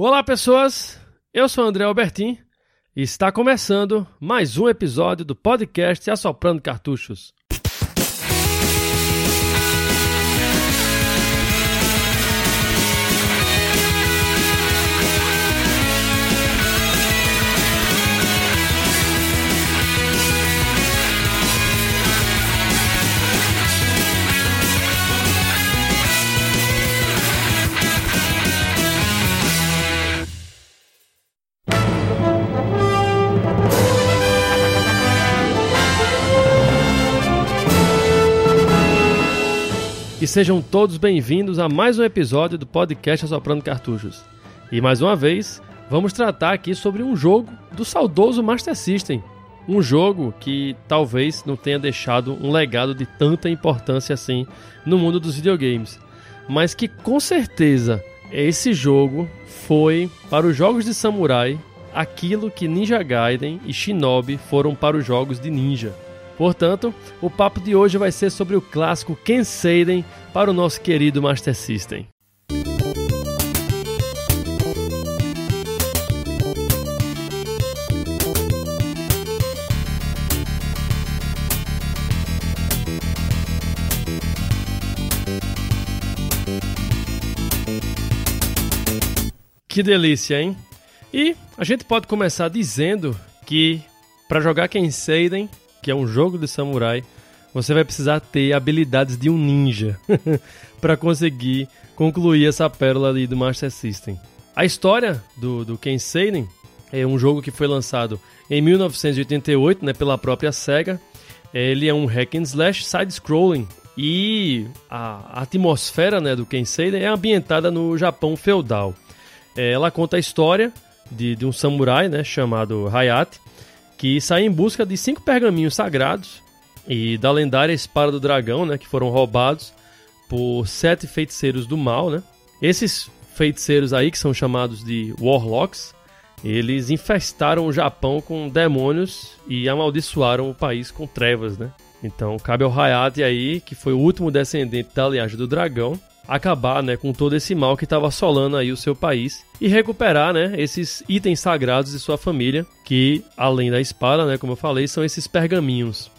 Olá, pessoas! Eu sou André Albertin e está começando mais um episódio do podcast Assoprando Cartuchos. Sejam todos bem-vindos a mais um episódio do podcast Assoprando Cartuchos. E mais uma vez, vamos tratar aqui sobre um jogo do saudoso Master System. Um jogo que talvez não tenha deixado um legado de tanta importância assim no mundo dos videogames, mas que com certeza esse jogo foi para os jogos de samurai aquilo que Ninja Gaiden e Shinobi foram para os jogos de ninja. Portanto, o papo de hoje vai ser sobre o clássico Ken Seiden para o nosso querido Master System. Que delícia, hein? E a gente pode começar dizendo que para jogar Ken Seiden que é um jogo de samurai, você vai precisar ter habilidades de um ninja para conseguir concluir essa pérola ali do Master System. A história do, do Ken Seinen é um jogo que foi lançado em 1988 né, pela própria SEGA. Ele é um hack and slash side-scrolling e a atmosfera né, do Ken Seinen é ambientada no Japão feudal. É, ela conta a história de, de um samurai né, chamado Hayate que sai em busca de cinco pergaminhos sagrados e da lendária espada do dragão, né, que foram roubados por sete feiticeiros do mal, né? Esses feiticeiros aí que são chamados de warlocks, eles infestaram o Japão com demônios e amaldiçoaram o país com trevas, né? Então cabe ao Hayate aí, que foi o último descendente da linhagem do dragão, acabar né, com todo esse mal que estava assolando aí o seu país e recuperar né, esses itens sagrados de sua família, que além da espada, né, como eu falei, são esses pergaminhos.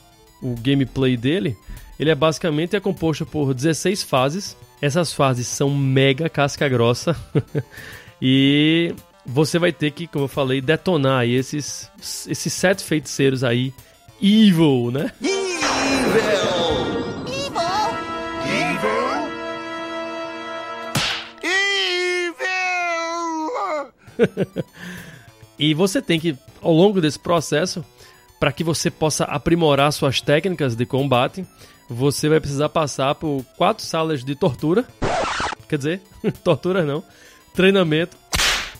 O gameplay dele, ele é basicamente é composto por 16 fases. Essas fases são mega casca grossa e você vai ter que, como eu falei, detonar aí esses esses sete feiticeiros aí evil, né? Evil! e você tem que, ao longo desse processo, para que você possa aprimorar suas técnicas de combate, você vai precisar passar por quatro salas de tortura. Quer dizer, tortura não, treinamento,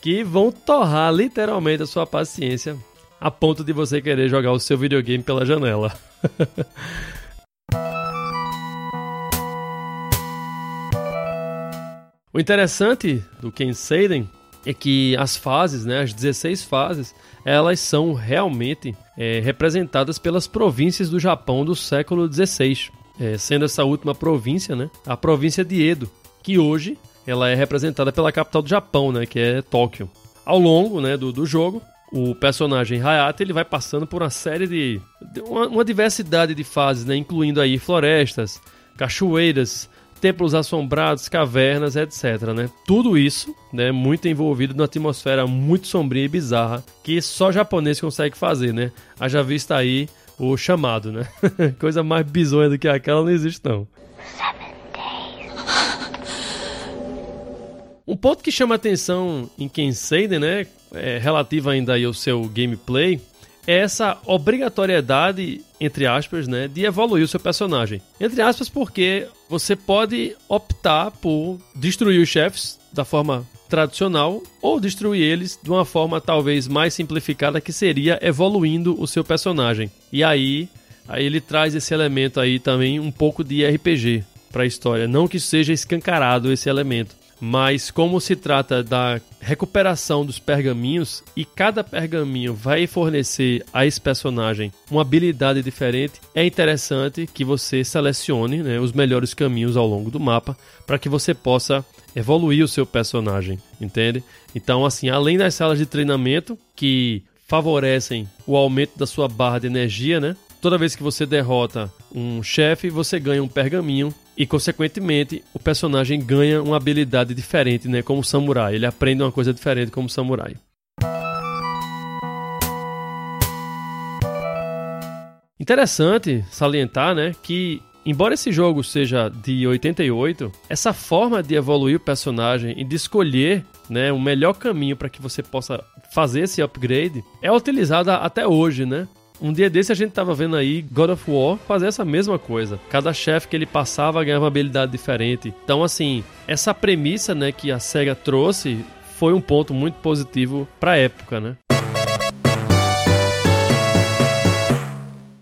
que vão torrar literalmente a sua paciência a ponto de você querer jogar o seu videogame pela janela. o interessante do Ken Seiden é que as fases, né, as 16 fases, elas são realmente é, representadas pelas províncias do Japão do século XVI, é, sendo essa última província, né, a província de Edo, que hoje ela é representada pela capital do Japão, né, que é Tóquio. Ao longo, né, do, do jogo, o personagem Hayate ele vai passando por uma série de, de uma, uma, diversidade de fases, né, incluindo aí florestas, cachoeiras, templos assombrados, cavernas, etc. Né? Tudo isso né, muito envolvido numa atmosfera muito sombria e bizarra que só japonês consegue fazer, né? Haja vista aí o chamado, né? Coisa mais bizonha do que aquela não existe não. Um ponto que chama atenção em Kenseiden, né, é, relativo ainda aí ao seu gameplay, essa obrigatoriedade, entre aspas, né, de evoluir o seu personagem. Entre aspas, porque você pode optar por destruir os chefes da forma tradicional ou destruir eles de uma forma talvez mais simplificada que seria evoluindo o seu personagem. E aí, aí ele traz esse elemento aí também um pouco de RPG para a história, não que seja escancarado esse elemento, mas como se trata da recuperação dos pergaminhos e cada pergaminho vai fornecer a esse personagem uma habilidade diferente, é interessante que você selecione né, os melhores caminhos ao longo do mapa para que você possa evoluir o seu personagem, entende? Então, assim, além das salas de treinamento que favorecem o aumento da sua barra de energia, né? Toda vez que você derrota um chefe, você ganha um pergaminho e, consequentemente, o personagem ganha uma habilidade diferente, né? Como samurai. Ele aprende uma coisa diferente como samurai. Interessante salientar, né, que embora esse jogo seja de 88, essa forma de evoluir o personagem e de escolher, né, o melhor caminho para que você possa fazer esse upgrade é utilizada até hoje, né? Um dia desse a gente tava vendo aí God of War fazer essa mesma coisa. Cada chefe que ele passava ganhava uma habilidade diferente. Então, assim, essa premissa, né, que a SEGA trouxe foi um ponto muito positivo pra época, né?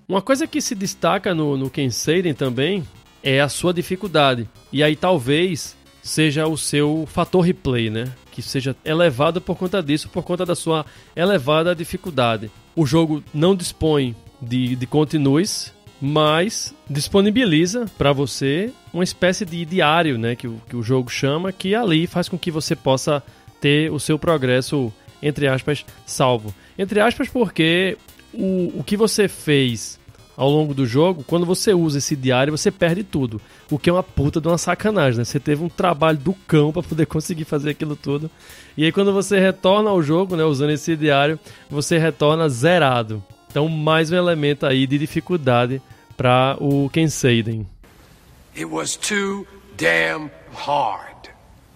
Uma coisa que se destaca no, no Ken Seiden também é a sua dificuldade. E aí talvez seja o seu fator replay, né? Que seja elevado por conta disso, por conta da sua elevada dificuldade. O jogo não dispõe de, de continues, mas disponibiliza para você uma espécie de diário, né? Que o, que o jogo chama, que ali faz com que você possa ter o seu progresso, entre aspas, salvo. Entre aspas, porque o, o que você fez ao longo do jogo, quando você usa esse diário, você perde tudo. O que é uma puta de uma sacanagem, né? Você teve um trabalho do cão para poder conseguir fazer aquilo tudo. E aí quando você retorna ao jogo, né, usando esse diário, você retorna zerado. Então, mais um elemento aí de dificuldade para o Kenseiden. It was too damn hard.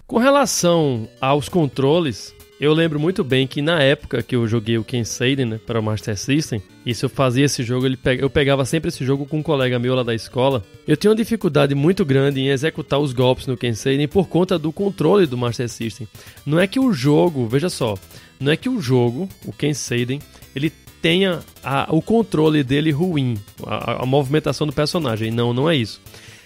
Com relação aos controles, eu lembro muito bem que na época que eu joguei o Ken Seiden, né, para o Master System, e se eu fazia esse jogo, ele eu pegava sempre esse jogo com um colega meu lá da escola. Eu tinha uma dificuldade muito grande em executar os golpes no Ken Seiden por conta do controle do Master System. Não é que o jogo, veja só, não é que o jogo, o Ken Seiden, ele tenha a, o controle dele ruim, a, a movimentação do personagem. Não, não é isso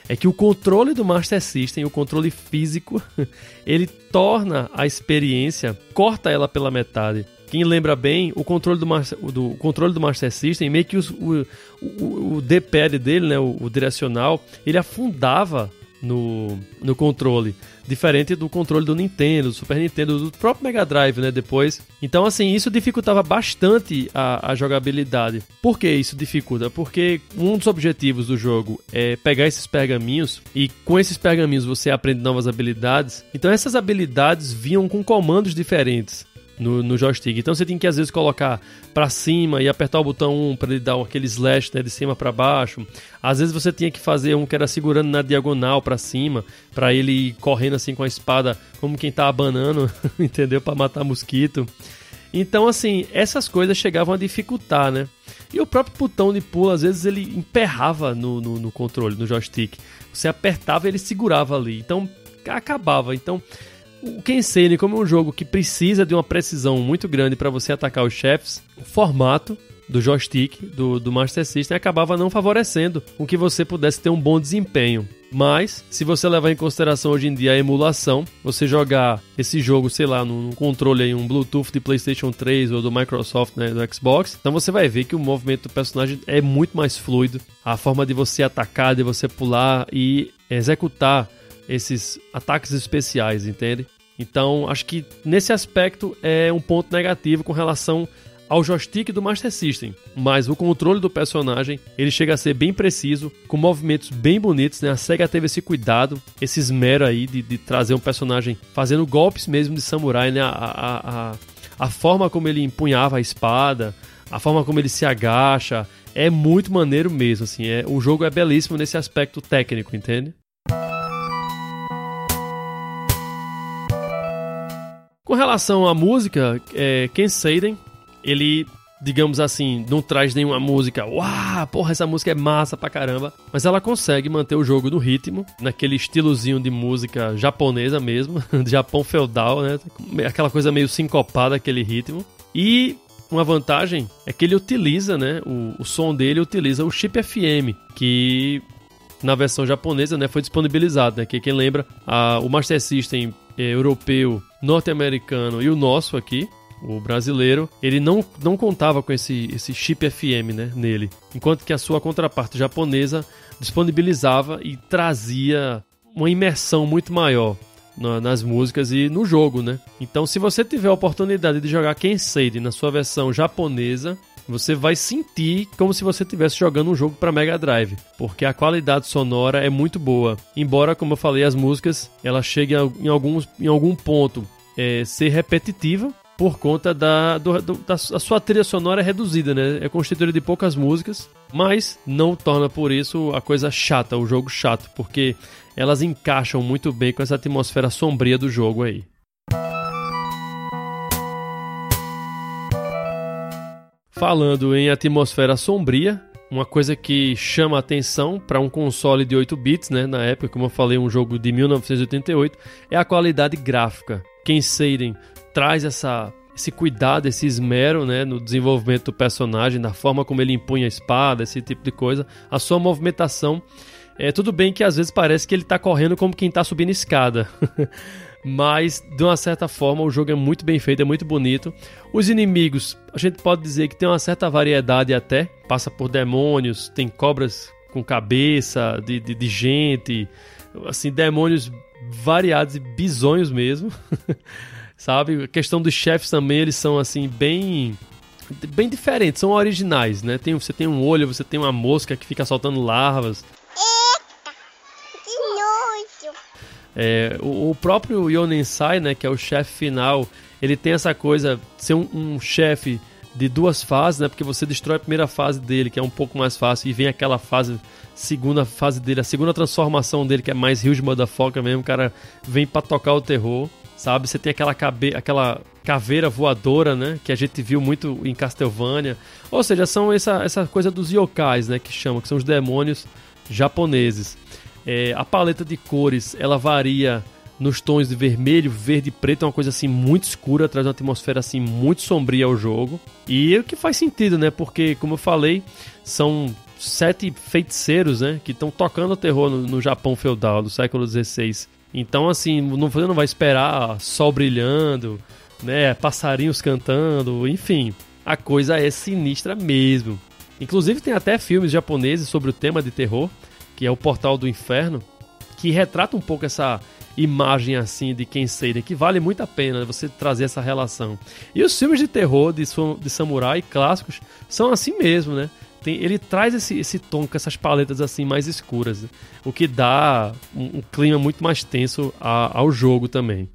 é que o controle do Master System, o controle físico, ele torna a experiência, corta ela pela metade. Quem lembra bem, o controle do, Master, o controle do Master System, meio que os, o, o, o D-pad dele, né, o, o direcional, ele afundava no, no controle. Diferente do controle do Nintendo, do Super Nintendo, do próprio Mega Drive, né? Depois. Então, assim, isso dificultava bastante a, a jogabilidade. Por que isso dificulta? Porque um dos objetivos do jogo é pegar esses pergaminhos e com esses pergaminhos você aprende novas habilidades. Então, essas habilidades vinham com comandos diferentes no, no joystick. Então você tem que às vezes colocar para cima e apertar o botão 1 para ele dar aquele slash né, de cima para baixo. Às vezes você tinha que fazer um que era segurando na diagonal para cima, para ele correndo assim com a espada, como quem tá abanando, entendeu? Para matar mosquito. Então, assim, essas coisas chegavam a dificultar, né? E o próprio botão de pulo, às vezes, ele emperrava no, no, no controle, no joystick. Você apertava e ele segurava ali. Então, acabava. Então, o Kensei, como é um jogo que precisa de uma precisão muito grande para você atacar os chefes, o formato do joystick do, do Master System acabava não favorecendo com que você pudesse ter um bom desempenho. Mas, se você levar em consideração hoje em dia a emulação, você jogar esse jogo, sei lá, num controle aí, um Bluetooth de PlayStation 3 ou do Microsoft, né, do Xbox, então você vai ver que o movimento do personagem é muito mais fluido. A forma de você atacar, de você pular e executar esses ataques especiais, entende? Então, acho que nesse aspecto é um ponto negativo com relação ao joystick do Master System, mas o controle do personagem ele chega a ser bem preciso, com movimentos bem bonitos, né? A SEGA teve esse cuidado, esse esmero aí de, de trazer um personagem fazendo golpes mesmo de samurai, né? A, a, a, a forma como ele empunhava a espada, a forma como ele se agacha, é muito maneiro mesmo, assim. É, o jogo é belíssimo nesse aspecto técnico, entende? Com relação à música, é, Ken Seiden, ele, digamos assim, não traz nenhuma música, uau, porra, essa música é massa pra caramba, mas ela consegue manter o jogo no ritmo, naquele estilozinho de música japonesa mesmo, de Japão feudal, né? Aquela coisa meio sincopada, aquele ritmo. E uma vantagem é que ele utiliza, né? O, o som dele utiliza o chip FM, que na versão japonesa, né, foi disponibilizado, né? Que quem lembra, a, o Master System é, europeu, norte-americano e o nosso aqui, o brasileiro, ele não, não contava com esse, esse chip FM né, nele. Enquanto que a sua contraparte japonesa disponibilizava e trazia uma imersão muito maior na, nas músicas e no jogo, né? Então, se você tiver a oportunidade de jogar Kensei na sua versão japonesa, você vai sentir como se você estivesse jogando um jogo para Mega Drive, porque a qualidade sonora é muito boa. Embora, como eu falei, as músicas elas cheguem em, alguns, em algum ponto é, ser repetitiva, por conta da, do, da sua trilha sonora é reduzida, né? É constituída de poucas músicas, mas não torna por isso a coisa chata, o jogo chato, porque elas encaixam muito bem com essa atmosfera sombria do jogo aí. Falando em atmosfera sombria, uma coisa que chama atenção para um console de 8 bits, né, na época, como eu falei, um jogo de 1988, é a qualidade gráfica. Ken Seiden traz essa esse cuidado, esse esmero, né, no desenvolvimento do personagem, na forma como ele impunha a espada, esse tipo de coisa, a sua movimentação. É tudo bem que às vezes parece que ele está correndo como quem está subindo escada. mas de uma certa forma o jogo é muito bem feito, é muito bonito. Os inimigos, a gente pode dizer que tem uma certa variedade até, passa por demônios, tem cobras com cabeça de, de, de gente, assim, demônios variados e bizonhos mesmo. Sabe? A questão dos chefes também, eles são assim bem bem diferentes, são originais, né? Tem, você tem um olho, você tem uma mosca que fica soltando larvas. É, o, o, próprio Yonensai, né, que é o chefe final, ele tem essa coisa de ser um, um chefe de duas fases, né? Porque você destrói a primeira fase dele, que é um pouco mais fácil, e vem aquela fase, segunda fase dele, a segunda transformação dele, que é mais Rio de Motherfucker mesmo, o cara vem pra tocar o terror, sabe? Você tem aquela, cabe aquela caveira voadora, né? Que a gente viu muito em Castlevania. Ou seja, são essa, essa coisa dos yokais, né? Que chamam, que são os demônios japoneses. É, a paleta de cores ela varia nos tons de vermelho, verde e preto, é uma coisa assim muito escura, traz uma atmosfera assim muito sombria ao jogo. E o que faz sentido, né? Porque, como eu falei, são sete feiticeiros, né? Que estão tocando o terror no, no, Japão feudal do século XVI. Então, assim, não, você não vai esperar sol brilhando, né? Passarinhos cantando, enfim. A coisa é sinistra mesmo. Inclusive, tem até filmes japoneses sobre o tema de terror que é o Portal do Inferno, que retrata um pouco essa imagem assim de quem seria, que vale muito a pena você trazer essa relação. E os filmes de terror de, de samurai clássicos são assim mesmo, né? Tem, ele traz esse, esse tom com essas paletas assim mais escuras, né? o que dá um, um clima muito mais tenso a, ao jogo também.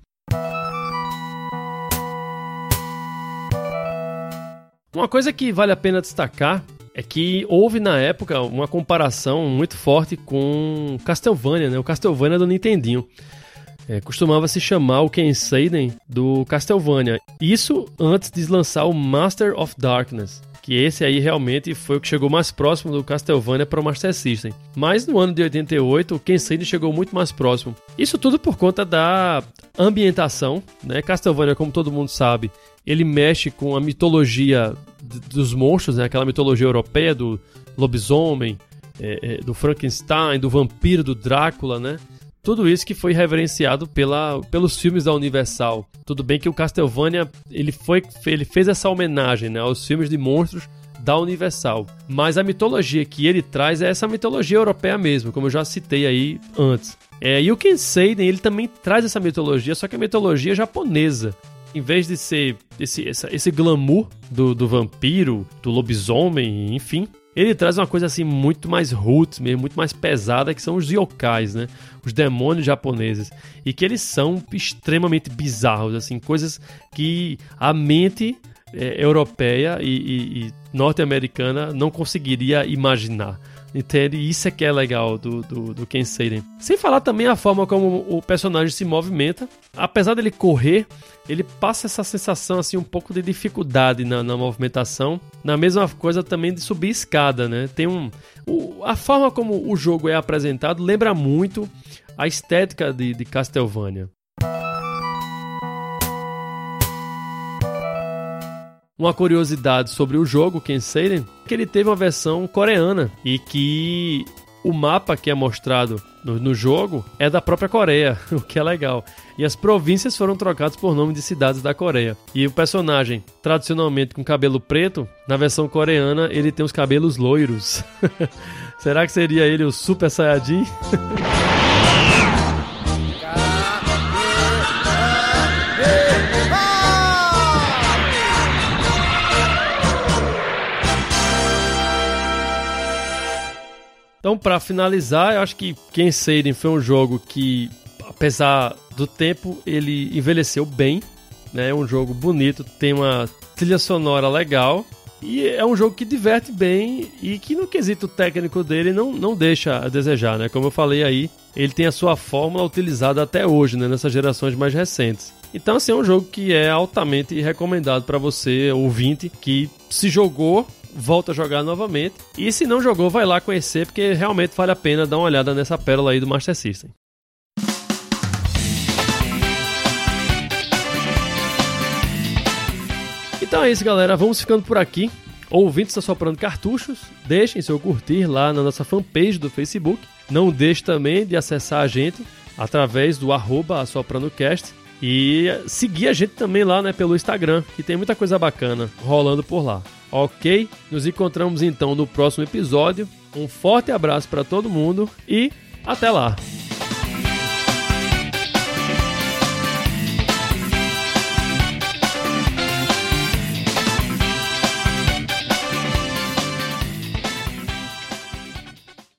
Uma coisa que vale a pena destacar é que houve na época uma comparação muito forte com Castlevania, né? O Castlevania do Nintendinho. É, costumava se chamar o Ken Seiden do Castlevania. Isso antes de lançar o Master of Darkness. Que esse aí realmente foi o que chegou mais próximo do Castlevania para o Master System. Mas no ano de 88, o Ken Seiden chegou muito mais próximo. Isso tudo por conta da ambientação, né? Castlevania, como todo mundo sabe, ele mexe com a mitologia dos monstros, né? aquela mitologia europeia do lobisomem, é, é, do Frankenstein, do vampiro, do Drácula, né? Tudo isso que foi reverenciado pela, pelos filmes da Universal. Tudo bem que o Castlevania ele foi, ele fez essa homenagem né, aos filmes de monstros da Universal. Mas a mitologia que ele traz é essa mitologia europeia mesmo, como eu já citei aí antes. É, e o Kenseiden, ele também traz essa mitologia, só que a mitologia japonesa em vez de ser esse, esse, glamour do, do vampiro, do lobisomem, enfim, ele traz uma coisa assim muito mais roots mesmo, muito mais pesada, que são os yokais, né? Os demônios japoneses. E que eles são extremamente bizarros, assim, coisas que a mente é, europeia e, e, e norte-americana não conseguiria imaginar. Entende? Isso é que é legal do, do, do Ken Seiden. Sem falar também a forma como o personagem se movimenta. Apesar dele correr, ele passa essa sensação assim um pouco de dificuldade na, na movimentação. Na mesma coisa também de subir escada, né? Tem um... O, a forma como o jogo é apresentado lembra muito a estética de, de Castlevania. Uma curiosidade sobre o jogo Kenseiren, que ele teve uma versão coreana e que o mapa que é mostrado no, no, jogo é da própria Coreia, o que é legal. E as províncias foram trocadas por nome de cidades da Coreia. E o personagem, tradicionalmente com cabelo preto, na versão coreana ele tem os cabelos loiros. Será que seria ele o Super Saiyajin? Então, para finalizar, eu acho que Ken Seiden foi um jogo que, apesar do tempo, ele envelheceu bem. Né? É um jogo bonito, tem uma trilha sonora legal e é um jogo que diverte bem e que no quesito técnico dele não, não deixa a desejar, né? Como eu falei aí, ele tem a sua fórmula utilizada até hoje, né? Nessas gerações mais recentes. Então, assim, é um jogo que é altamente recomendado para você, ouvinte, que se jogou, volta a jogar novamente. E se não jogou, vai lá conhecer, porque realmente vale a pena dar uma olhada nessa pérola aí do Master System. Então é isso, galera. Vamos ficando por aqui. Ouvintes Assoprando Cartuchos, deixem seu curtir lá na nossa fanpage do Facebook. Não deixe também de acessar a gente através do arroba AssopranoCast e seguir a gente também lá né, pelo Instagram, que tem muita coisa bacana rolando por lá. Ok? Nos encontramos então no próximo episódio. Um forte abraço para todo mundo e até lá!